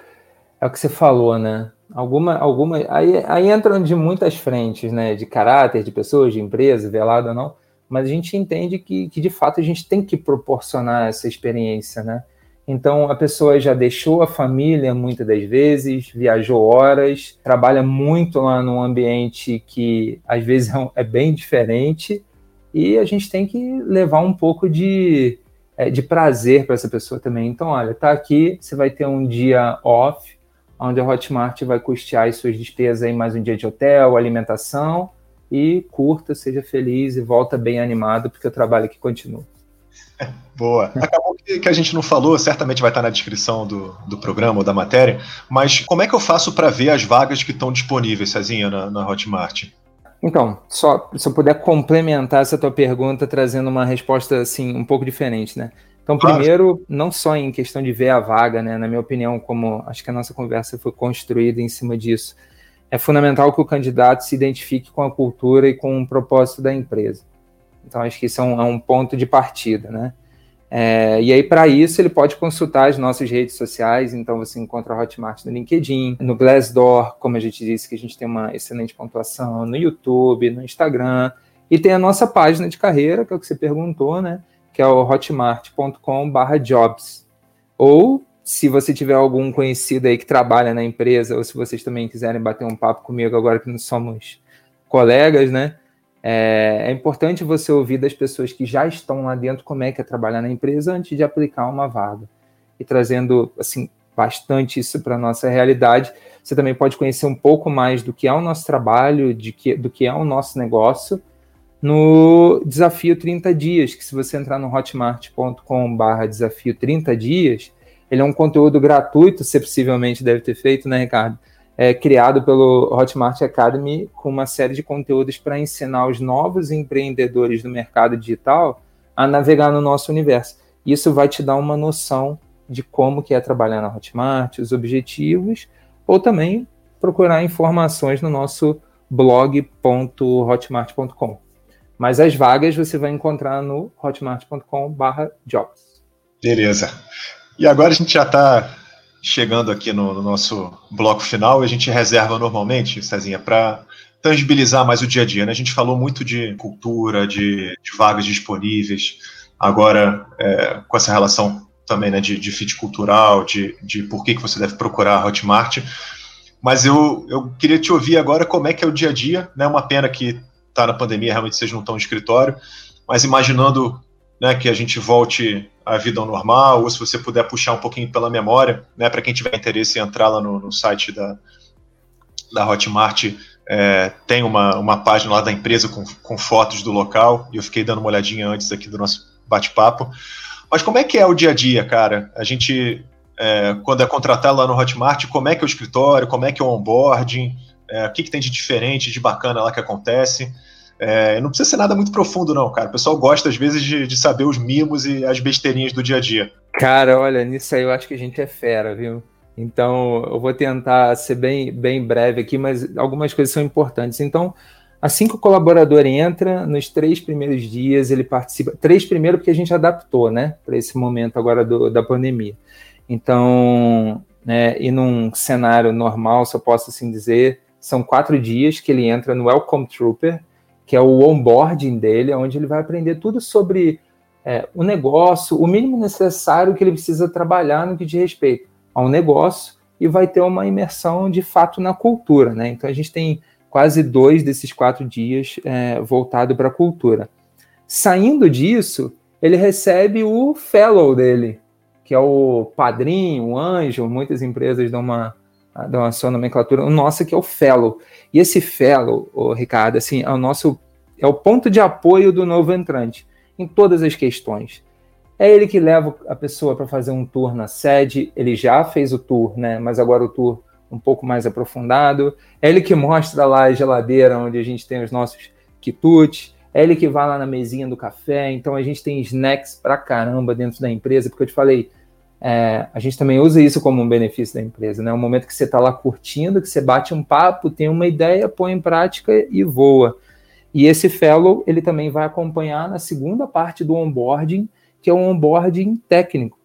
É o que você falou, né? Alguma, alguma, aí, aí entram de muitas frentes, né? De caráter, de pessoas, de empresa, velado ou não. Mas a gente entende que, que, de fato, a gente tem que proporcionar essa experiência, né? Então, a pessoa já deixou a família muitas das vezes, viajou horas, trabalha muito lá num ambiente que, às vezes, é bem diferente, e a gente tem que levar um pouco de, é, de prazer para essa pessoa também. Então, olha, tá aqui, você vai ter um dia off, onde a Hotmart vai custear as suas despesas aí mais um dia de hotel, alimentação, e curta, seja feliz e volta bem animado, porque o trabalho aqui continua. Boa. Acabou que a gente não falou, certamente vai estar na descrição do, do programa ou da matéria, mas como é que eu faço para ver as vagas que estão disponíveis, Cezinha, na, na Hotmart? Então, só se eu puder complementar essa tua pergunta trazendo uma resposta assim um pouco diferente, né? Então, primeiro, não só em questão de ver a vaga, né? Na minha opinião, como acho que a nossa conversa foi construída em cima disso, é fundamental que o candidato se identifique com a cultura e com o propósito da empresa. Então, acho que isso é um, é um ponto de partida, né? É, e aí, para isso, ele pode consultar as nossas redes sociais. Então, você encontra a Hotmart no LinkedIn, no Glassdoor, como a gente disse, que a gente tem uma excelente pontuação, no YouTube, no Instagram. E tem a nossa página de carreira, que é o que você perguntou, né? Que é o hotmart.com/jobs. Ou, se você tiver algum conhecido aí que trabalha na empresa, ou se vocês também quiserem bater um papo comigo agora que não somos colegas, né? É, é, importante você ouvir das pessoas que já estão lá dentro como é que é trabalhar na empresa antes de aplicar uma vaga. E trazendo assim bastante isso para a nossa realidade, você também pode conhecer um pouco mais do que é o nosso trabalho, de que, do que é o nosso negócio, no Desafio 30 Dias, que se você entrar no hotmart.com.br desafio 30 dias, ele é um conteúdo gratuito, você possivelmente deve ter feito, né, Ricardo? É, criado pelo Hotmart Academy com uma série de conteúdos para ensinar os novos empreendedores do mercado digital a navegar no nosso universo. Isso vai te dar uma noção de como que é trabalhar na Hotmart, os objetivos, ou também procurar informações no nosso blog.hotmart.com. Mas as vagas você vai encontrar no hotmart.com/jobs. Beleza. E agora a gente já está chegando aqui no, no, nosso bloco final. A gente reserva normalmente, Cezinha, para tangibilizar mais o dia a dia. Né? A gente falou muito de cultura, de, de vagas disponíveis. Agora, é, com essa relação também né, de, de fit cultural, de, de por que, que você deve procurar a Hotmart. Mas eu, eu queria te ouvir agora como é que é o dia a dia, né? Uma pena que está na pandemia, realmente seja não tão no escritório, mas imaginando né, que a gente volte à vida ao normal, ou se você puder puxar um pouquinho pela memória, né, para quem tiver interesse em entrar lá no, no site da, da Hotmart, é, tem uma, uma página lá da empresa com, com fotos do local, e eu fiquei dando uma olhadinha antes aqui do nosso bate-papo. Mas como é que é o dia a dia, cara? A gente, é, quando é contratado lá no Hotmart, como é que é o escritório, como é que é o onboarding, é, o que, que tem de diferente, de bacana lá que acontece? É, não precisa ser nada muito profundo, não, cara. O pessoal gosta, às vezes, de, de saber os mimos e as besteirinhas do dia a dia. Cara, olha, nisso aí eu acho que a gente é fera, viu? Então, eu vou tentar ser bem, bem breve aqui, mas algumas coisas são importantes. Então, assim que o colaborador entra, nos três primeiros dias ele participa. Três primeiro porque a gente adaptou, né, para esse momento agora do, da pandemia. Então, né, e num cenário normal, eu posso assim dizer, são quatro dias que ele entra no Welcome Trooper, que é o onboarding dele, onde ele vai aprender tudo sobre é, o negócio, o mínimo necessário que ele precisa trabalhar no que diz respeito ao negócio, e vai ter uma imersão de fato na cultura, né? Então a gente tem quase dois desses quatro dias é, voltado para a cultura. Saindo disso, ele recebe o fellow dele, que é o padrinho, o anjo, muitas empresas dão uma, dão a sua nomenclatura, o nosso que é o fellow. E esse fellow, o Ricardo, assim, é o nosso é o ponto de apoio do novo entrante em todas as questões. É ele que leva a pessoa para fazer um tour na sede, ele já fez o tour, né? Mas agora o tour um pouco mais aprofundado. É ele que mostra lá a geladeira onde a gente tem os nossos quitutes. É ele que vai lá na mesinha do café. Então a gente tem snacks pra caramba dentro da empresa, porque eu te falei, é, a gente também usa isso como um benefício da empresa, né? O momento que você está lá curtindo, que você bate um papo, tem uma ideia, põe em prática e voa. E esse fellow, ele também vai acompanhar na segunda parte do onboarding, que é o onboarding técnico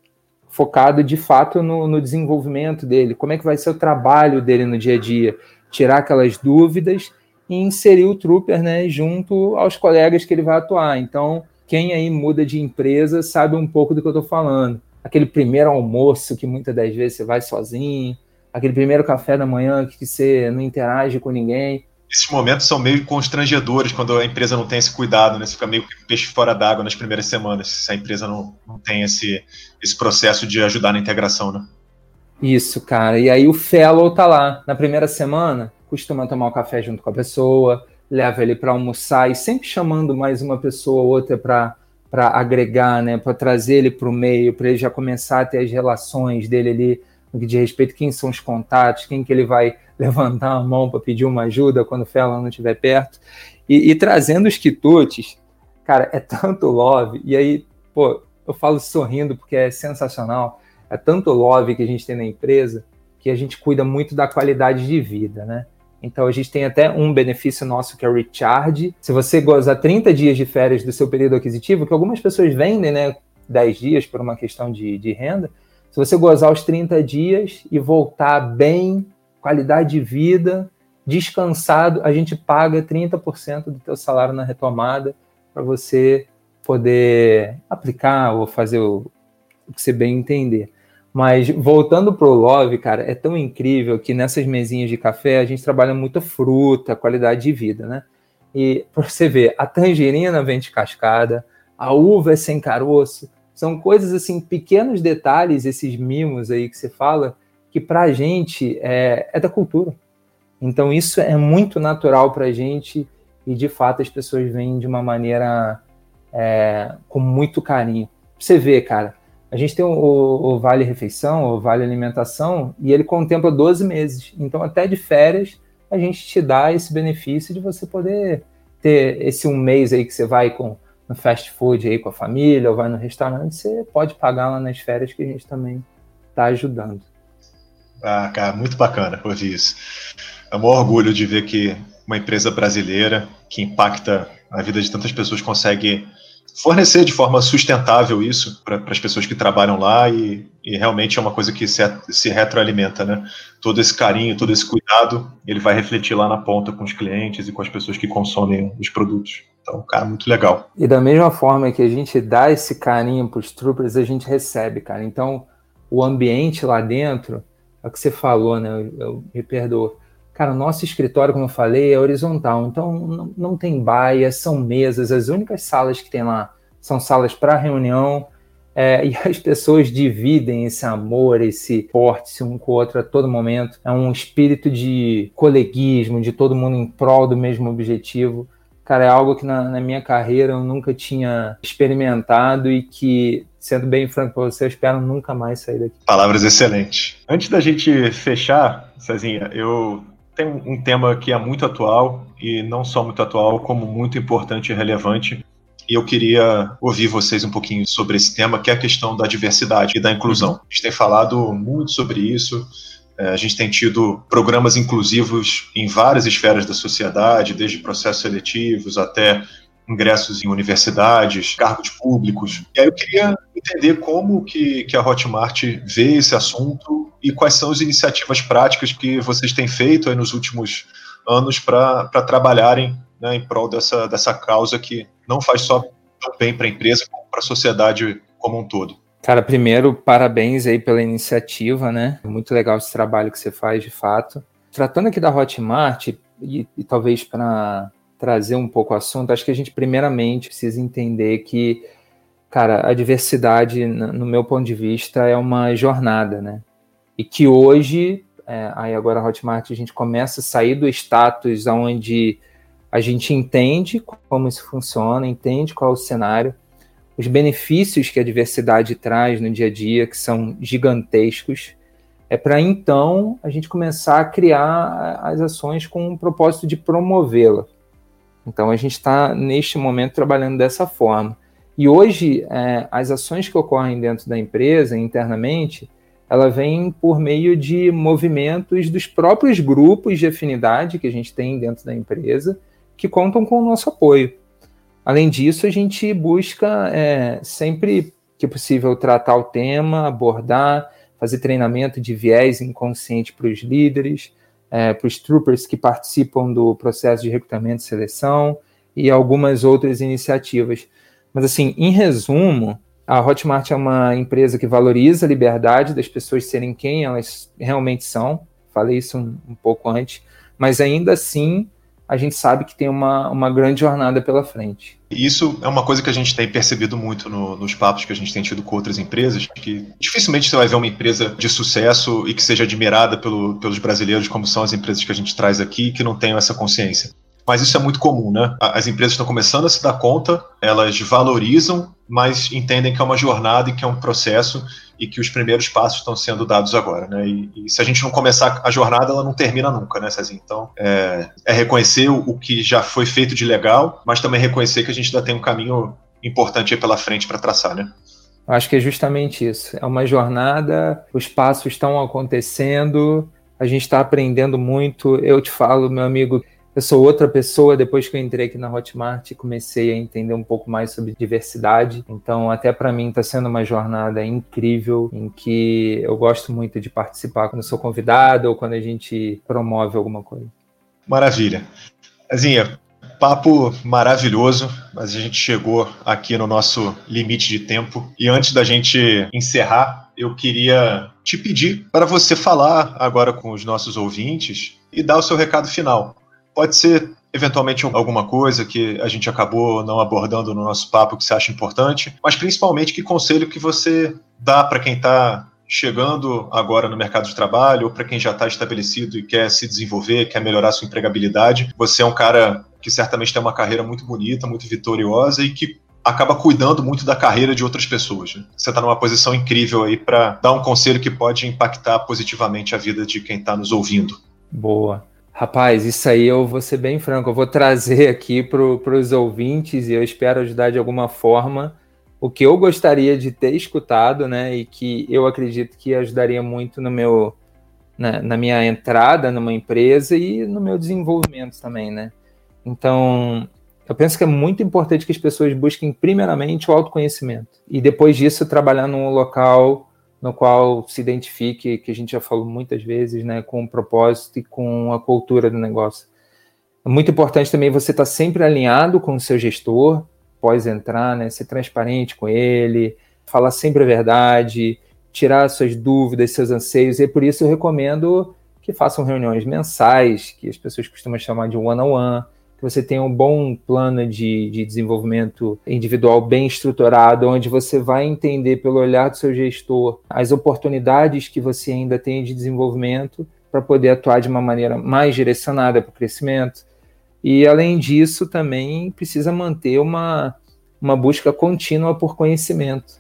focado de fato no, no, desenvolvimento dele, como é que vai ser o trabalho dele no dia a dia, tirar aquelas dúvidas e inserir o trooper né, junto aos colegas que ele vai atuar. Então, quem aí muda de empresa sabe um pouco do que eu estou falando. Aquele primeiro almoço que muitas das vezes você vai sozinho, aquele primeiro café da manhã que você não interage com ninguém esses momentos são meio constrangedores quando a empresa não tem esse cuidado, né? Você fica meio que peixe fora d'água nas primeiras semanas, se a empresa não, não tem esse, esse processo de ajudar na integração, né? Isso, cara. E aí o fellow tá lá. Na primeira semana, costuma tomar um café junto com a pessoa, leva ele para almoçar e sempre chamando mais uma pessoa ou outra para para agregar, né, para trazer ele para o meio, para ele já começar a ter as relações dele ali no que diz respeito quem são os contatos, quem que ele vai levantar a mão para pedir uma ajuda quando o Fela não estiver perto. E, e, trazendo os quitutes, cara, é tanto love. E aí, pô, eu falo sorrindo porque é sensacional. É tanto love que a gente tem na empresa que a gente cuida muito da qualidade de vida, né? Então a gente tem até um benefício nosso que é o recharge. Se você gozar 30 dias de férias do seu período aquisitivo, que algumas pessoas vendem, né, 10 dias por uma questão de, de renda, se você gozar os 30 dias e voltar bem qualidade de vida, descansado, a gente paga 30% do teu salário na retomada para você poder aplicar ou fazer o, o que você bem entender. Mas voltando para o Love, cara, é tão incrível que nessas mesinhas de café a gente trabalha muita fruta, qualidade de vida, né? E para você ver, a tangerina vem de cascada, a uva é sem caroço, são coisas assim, pequenos detalhes, esses mimos aí que você fala, que para a gente é, é da cultura. Então isso é muito natural para a gente e de fato as pessoas vêm de uma maneira é, com muito carinho. Você vê, cara, a gente tem o, o, Vale Refeição, o Vale Alimentação, e ele contempla 12 meses. Então, até de férias, a gente te dá esse benefício de você poder ter esse um mês aí que você vai com no fast food aí com a família, ou vai no restaurante, você pode pagar lá nas férias que a gente também está ajudando. Ah, cara, muito bacana ouvir isso. É um orgulho de ver que uma empresa brasileira que impacta a vida de tantas pessoas consegue fornecer de forma sustentável isso para as pessoas que trabalham lá e, e, realmente é uma coisa que se, se retroalimenta, né? Todo esse carinho, todo esse cuidado, ele vai refletir lá na ponta com os clientes e com as pessoas que consomem os produtos. Então, cara, muito legal. E da mesma forma que a gente dá esse carinho para os troopers, a gente recebe, cara. Então, o ambiente lá dentro, é o que você falou, né? Eu, eu me perdoo. Cara, o nosso escritório, como eu falei, é horizontal, então não, não tem baia, são mesas, as únicas salas que tem lá são salas para reunião, é, e as pessoas dividem esse amor, esse porte um com o outro a todo momento. É um espírito de coleguismo, de todo mundo em prol do mesmo objetivo. Cara, é algo que na, na minha carreira eu nunca tinha experimentado e que, sendo bem franco para você, eu espero nunca mais sair daqui. Palavras excelentes. Antes da gente fechar, Cezinha, eu tem um tema que é muito atual, e não só muito atual, como muito importante e relevante. E eu queria ouvir vocês um pouquinho sobre esse tema, que é a questão da diversidade e da inclusão. Uhum. A gente tem falado muito sobre isso, é, a gente tem tido programas inclusivos em várias esferas da sociedade, desde processos seletivos até ingressos em universidades, cargos públicos. E aí eu queria entender como que, que a Hotmart vê esse assunto e quais são as iniciativas práticas que vocês têm feito nos últimos anos para trabalharem né, em prol dessa, dessa causa que não faz só bem para a empresa, como para a sociedade como um todo. Cara, primeiro, parabéns aí pela iniciativa, né? Muito legal esse trabalho que você faz, de fato. Tratando aqui da Hotmart, e, e talvez para trazer um pouco o assunto, acho que a gente primeiramente precisa entender que, cara, a diversidade, no meu ponto de vista, é uma jornada, né? E que hoje, é, aí agora a Hotmart, a gente começa a sair do status onde a gente entende como isso funciona, entende qual é o cenário, os benefícios que a diversidade traz no dia a dia, que são gigantescos, é para então a gente começar a criar as ações com o propósito de promovê-la. Então a gente está neste momento trabalhando dessa forma. E hoje é, as ações que ocorrem dentro da empresa internamente, ela vem por meio de movimentos dos próprios grupos de afinidade que a gente tem dentro da empresa, que contam com o nosso apoio. Além disso, a gente busca é, sempre que possível tratar o tema, abordar, fazer treinamento de viés inconsciente para os líderes, é, para os troopers que participam do processo de recrutamento e seleção e algumas outras iniciativas. Mas, assim, em resumo, a Hotmart é uma empresa que valoriza a liberdade das pessoas serem quem elas realmente são. Falei isso um, um pouco antes, mas ainda assim a gente sabe que tem uma, uma grande jornada pela frente. Isso é uma coisa que a gente tem percebido muito no, nos papos que a gente tem tido com outras empresas, que dificilmente você vai ver uma empresa de sucesso e que seja admirada pelo, pelos brasileiros, como são as empresas que a gente traz aqui, que não tenham essa consciência. Mas isso é muito comum, né? As empresas estão começando a se dar conta, elas valorizam, mas entendem que é uma jornada e que é um processo e que os primeiros passos estão sendo dados agora, né? E, e se a gente não começar a jornada, ela não termina nunca, né? Então, é, é reconhecer o, o, que já foi feito de legal, mas também reconhecer que a gente ainda tem um caminho importante pela frente para traçar, né? Acho que é justamente isso. É uma jornada, os passos estão acontecendo, a gente está aprendendo muito. Eu te falo, meu amigo, eu sou outra pessoa depois que eu entrei aqui na Hotmart e comecei a entender um pouco mais sobre diversidade. Então, até para mim está sendo uma jornada incrível em que eu gosto muito de participar quando sou convidado ou quando a gente promove alguma coisa. Maravilha. Azinha, papo maravilhoso, mas a gente chegou aqui no nosso limite de tempo. E antes da gente encerrar, eu queria te pedir para você falar agora com os nossos ouvintes e dar o seu recado final. Pode ser eventualmente alguma coisa que a gente acabou não abordando no nosso papo que você acha importante, mas principalmente que conselho que você dá para quem está chegando agora no mercado de trabalho ou para quem já está estabelecido e quer se desenvolver, quer melhorar sua empregabilidade. Você é um cara que certamente tem uma carreira muito bonita, muito vitoriosa e que acaba cuidando muito da carreira de outras pessoas. Né? Você está numa posição incrível aí para dar um conselho que pode impactar positivamente a vida de quem está nos ouvindo. Boa. Rapaz, isso aí eu vou ser bem franco, eu vou trazer aqui para os ouvintes e eu espero ajudar de alguma forma o que eu gostaria de ter escutado, né? E que eu acredito que ajudaria muito no meu, na, na minha entrada numa empresa e no meu desenvolvimento também, né? Então, Eu penso que é muito importante que as pessoas busquem primeiramente o autoconhecimento e depois disso trabalhar num local no qual se identifique, que a gente já falou muitas vezes, né, com o propósito e com a cultura do negócio. É muito importante também você estar sempre alinhado com o seu gestor, pós entrar, né, ser transparente com ele, falar sempre a verdade, tirar suas dúvidas, seus anseios, e por isso eu recomendo que façam reuniões mensais, que as pessoas costumam chamar de one-on-one, -on -one, você tenha um bom plano de, de desenvolvimento individual bem estruturado, onde você vai entender pelo olhar do seu gestor as oportunidades que você ainda tem de desenvolvimento para poder atuar de uma maneira mais direcionada para o crescimento. E além disso, também precisa manter uma, uma busca contínua por conhecimento.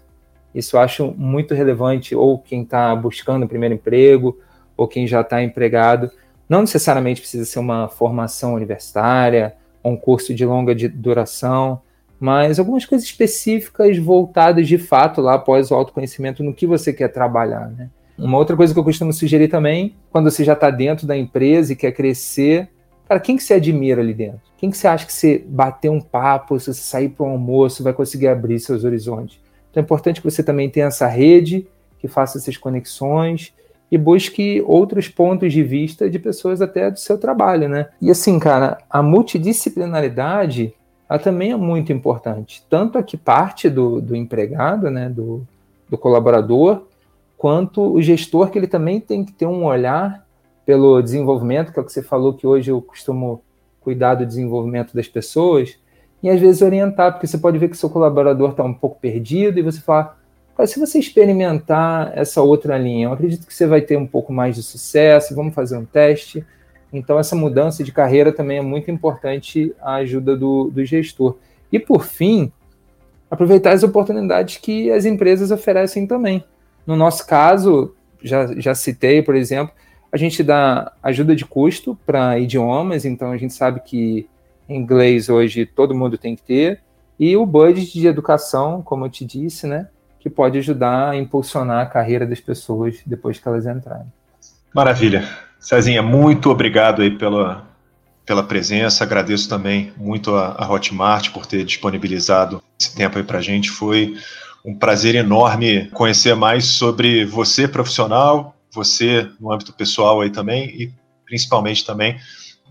Isso eu acho muito relevante, ou quem está buscando o primeiro emprego, ou quem já está empregado. Não necessariamente precisa ser uma formação universitária, um curso de longa duração, mas algumas coisas específicas voltadas de fato lá após o autoconhecimento no que você quer trabalhar, né? Uma outra coisa que eu costumo sugerir também, quando você já está dentro da empresa e quer crescer, cara, quem que você admira ali dentro? Quem que você acha que você bater um papo, se você sair para um almoço, vai conseguir abrir seus horizontes? Então é importante que você também tenha essa rede, que faça essas conexões, e busque outros pontos de vista de pessoas até do seu trabalho, né? E assim, cara, a multidisciplinaridade ela também é muito importante, tanto a que parte do, do empregado, né, do, do colaborador, quanto o gestor, que ele também tem que ter um olhar pelo desenvolvimento, que é o que você falou que hoje eu costumo cuidar do desenvolvimento das pessoas, e às vezes orientar, porque você pode ver que seu colaborador está um pouco perdido e você fala, se você experimentar essa outra linha, eu acredito que você vai ter um pouco mais de sucesso, vamos fazer um teste. Então, essa mudança de carreira também é muito importante a ajuda do, do gestor. E, por fim, aproveitar as oportunidades que as empresas oferecem também. No nosso caso, já, já citei, por exemplo, a gente dá ajuda de custo para idiomas, então a gente sabe que inglês hoje todo mundo tem que ter, e o budget de educação, como eu te disse, né? Que pode ajudar a impulsionar a carreira das pessoas depois que elas entrarem. Maravilha. Cezinha, muito obrigado aí pela, pela presença. Agradeço também muito a, a Hotmart por ter disponibilizado esse tempo aí para a gente. Foi um prazer enorme conhecer mais sobre você profissional, você no âmbito pessoal aí também e principalmente também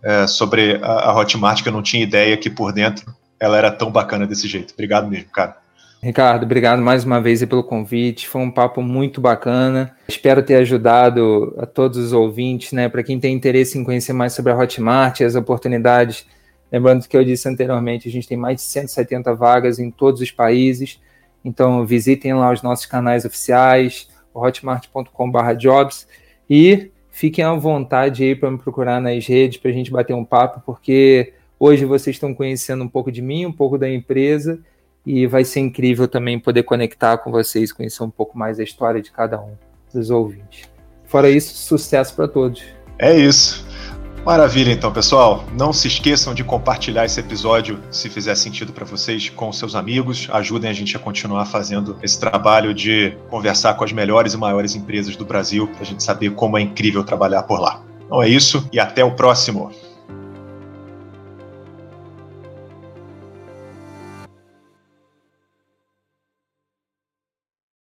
é, sobre a, a Hotmart que eu não tinha ideia que por dentro ela era tão bacana desse jeito. Obrigado mesmo, cara. Ricardo, obrigado mais uma vez pelo convite. Foi um papo muito bacana. Espero ter ajudado a todos os ouvintes, né? Para quem tem interesse em conhecer mais sobre a Hotmart e as oportunidades. Lembrando que eu disse anteriormente, a gente tem mais de 170 vagas em todos os países. Então visitem lá os nossos canais oficiais, hotmart.com/jobs e fiquem à vontade aí para me procurar nas redes para a gente bater um papo, porque hoje vocês estão conhecendo um pouco de mim, um pouco da empresa e vai ser incrível também poder conectar com vocês, conhecer um pouco mais a história de cada um dos ouvintes. Fora isso, sucesso para todos. É isso. Maravilha, então, pessoal. Não se esqueçam de compartilhar esse episódio, se fizer sentido para vocês, com seus amigos. Ajudem a gente a continuar fazendo esse trabalho de conversar com as melhores e maiores empresas do Brasil, para a gente saber como é incrível trabalhar por lá. Então é isso e até o próximo.